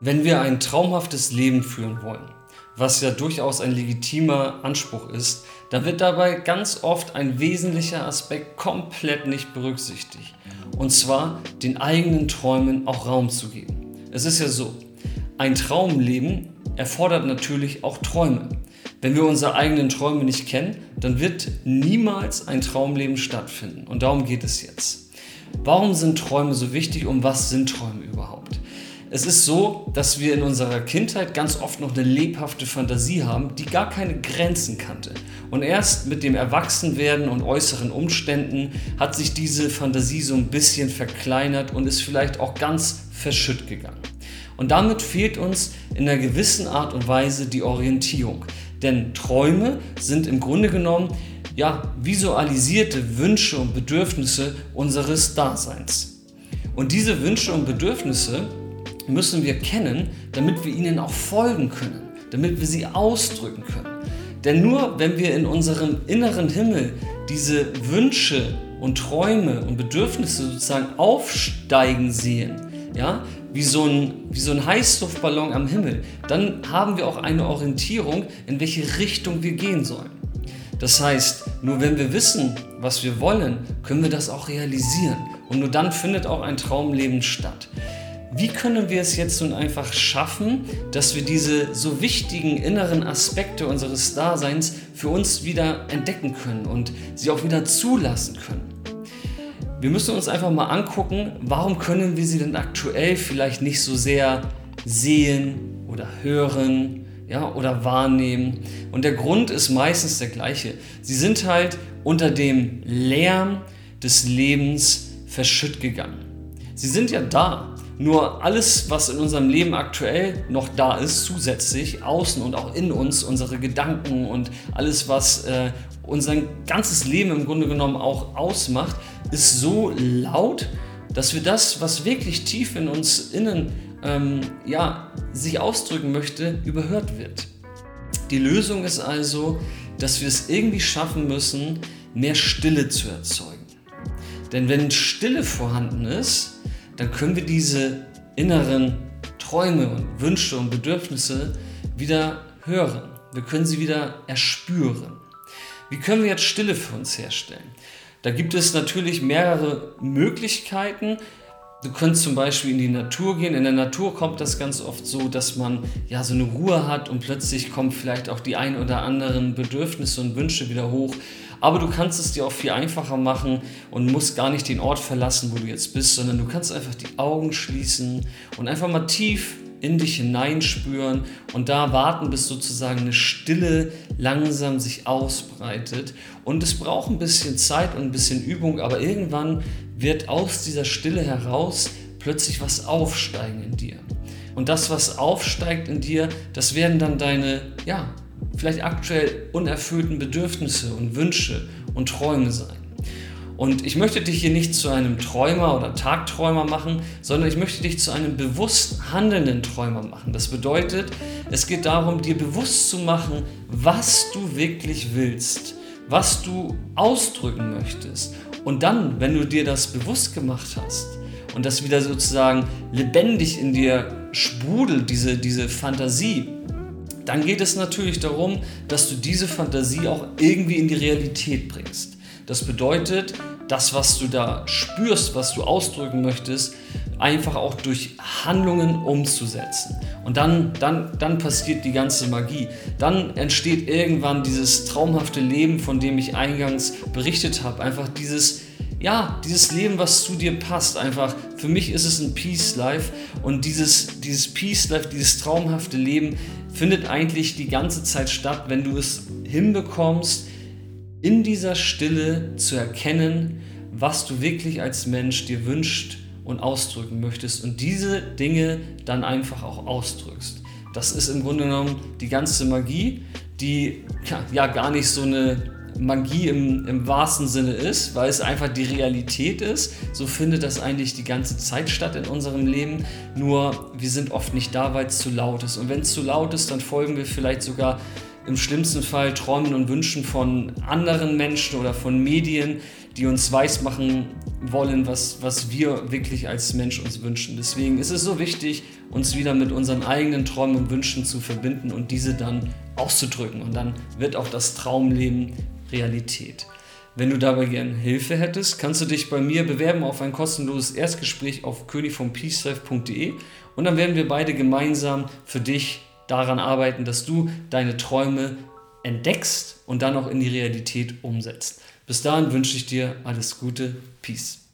Wenn wir ein traumhaftes Leben führen wollen, was ja durchaus ein legitimer Anspruch ist, dann wird dabei ganz oft ein wesentlicher Aspekt komplett nicht berücksichtigt. Und zwar den eigenen Träumen auch Raum zu geben. Es ist ja so, ein Traumleben erfordert natürlich auch Träume. Wenn wir unsere eigenen Träume nicht kennen, dann wird niemals ein Traumleben stattfinden. Und darum geht es jetzt. Warum sind Träume so wichtig und was sind Träume überhaupt? Es ist so, dass wir in unserer Kindheit ganz oft noch eine lebhafte Fantasie haben, die gar keine Grenzen kannte. Und erst mit dem Erwachsenwerden und äußeren Umständen hat sich diese Fantasie so ein bisschen verkleinert und ist vielleicht auch ganz verschütt gegangen. Und damit fehlt uns in einer gewissen Art und Weise die Orientierung. Denn Träume sind im Grunde genommen ja, visualisierte Wünsche und Bedürfnisse unseres Daseins. Und diese Wünsche und Bedürfnisse müssen wir kennen, damit wir ihnen auch folgen können, damit wir sie ausdrücken können. Denn nur wenn wir in unserem inneren Himmel diese Wünsche und Träume und Bedürfnisse sozusagen aufsteigen sehen, ja, wie so ein, wie so ein Heißluftballon am Himmel, dann haben wir auch eine Orientierung, in welche Richtung wir gehen sollen. Das heißt, nur wenn wir wissen, was wir wollen, können wir das auch realisieren. Und nur dann findet auch ein Traumleben statt. Wie können wir es jetzt nun einfach schaffen, dass wir diese so wichtigen inneren Aspekte unseres Daseins für uns wieder entdecken können und sie auch wieder zulassen können? Wir müssen uns einfach mal angucken, warum können wir sie denn aktuell vielleicht nicht so sehr sehen oder hören ja, oder wahrnehmen. Und der Grund ist meistens der gleiche. Sie sind halt unter dem Lärm des Lebens verschütt gegangen. Sie sind ja da, nur alles, was in unserem Leben aktuell noch da ist, zusätzlich, außen und auch in uns, unsere Gedanken und alles, was äh, unser ganzes Leben im Grunde genommen auch ausmacht, ist so laut, dass wir das, was wirklich tief in uns innen ähm, ja, sich ausdrücken möchte, überhört wird. Die Lösung ist also, dass wir es irgendwie schaffen müssen, mehr Stille zu erzeugen. Denn wenn Stille vorhanden ist, dann können wir diese inneren Träume und Wünsche und Bedürfnisse wieder hören. Wir können sie wieder erspüren. Wie können wir jetzt Stille für uns herstellen? Da gibt es natürlich mehrere Möglichkeiten. Du könntest zum Beispiel in die Natur gehen. In der Natur kommt das ganz oft so, dass man ja so eine Ruhe hat und plötzlich kommen vielleicht auch die ein oder anderen Bedürfnisse und Wünsche wieder hoch. Aber du kannst es dir auch viel einfacher machen und musst gar nicht den Ort verlassen, wo du jetzt bist, sondern du kannst einfach die Augen schließen und einfach mal tief in dich hineinspüren und da warten, bis sozusagen eine Stille langsam sich ausbreitet. Und es braucht ein bisschen Zeit und ein bisschen Übung, aber irgendwann wird aus dieser Stille heraus plötzlich was aufsteigen in dir. Und das, was aufsteigt in dir, das werden dann deine, ja, vielleicht aktuell unerfüllten Bedürfnisse und Wünsche und Träume sein. Und ich möchte dich hier nicht zu einem Träumer oder Tagträumer machen, sondern ich möchte dich zu einem bewusst handelnden Träumer machen. Das bedeutet, es geht darum, dir bewusst zu machen, was du wirklich willst, was du ausdrücken möchtest. Und dann, wenn du dir das bewusst gemacht hast und das wieder sozusagen lebendig in dir sprudelt, diese, diese Fantasie, dann geht es natürlich darum, dass du diese Fantasie auch irgendwie in die Realität bringst. Das bedeutet, das, was du da spürst, was du ausdrücken möchtest, einfach auch durch Handlungen umzusetzen. Und dann, dann, dann passiert die ganze Magie. Dann entsteht irgendwann dieses traumhafte Leben, von dem ich eingangs berichtet habe. Einfach dieses, ja, dieses Leben, was zu dir passt. Einfach, für mich ist es ein Peace Life. Und dieses, dieses Peace Life, dieses traumhafte Leben findet eigentlich die ganze Zeit statt, wenn du es hinbekommst, in dieser Stille zu erkennen, was du wirklich als Mensch dir wünscht und ausdrücken möchtest und diese Dinge dann einfach auch ausdrückst. Das ist im Grunde genommen die ganze Magie, die ja gar nicht so eine Magie im, im wahrsten Sinne ist, weil es einfach die Realität ist. So findet das eigentlich die ganze Zeit statt in unserem Leben. Nur wir sind oft nicht da, weil es zu laut ist. Und wenn es zu laut ist, dann folgen wir vielleicht sogar im schlimmsten Fall Träumen und Wünschen von anderen Menschen oder von Medien, die uns weismachen, wollen, was, was wir wirklich als Mensch uns wünschen. Deswegen ist es so wichtig, uns wieder mit unseren eigenen Träumen und Wünschen zu verbinden und diese dann auszudrücken. Und dann wird auch das Traumleben Realität. Wenn du dabei gerne Hilfe hättest, kannst du dich bei mir bewerben auf ein kostenloses Erstgespräch auf königvompeacelife.de und dann werden wir beide gemeinsam für dich daran arbeiten, dass du deine Träume entdeckst und dann auch in die Realität umsetzt. Bis dahin wünsche ich dir alles Gute. Peace.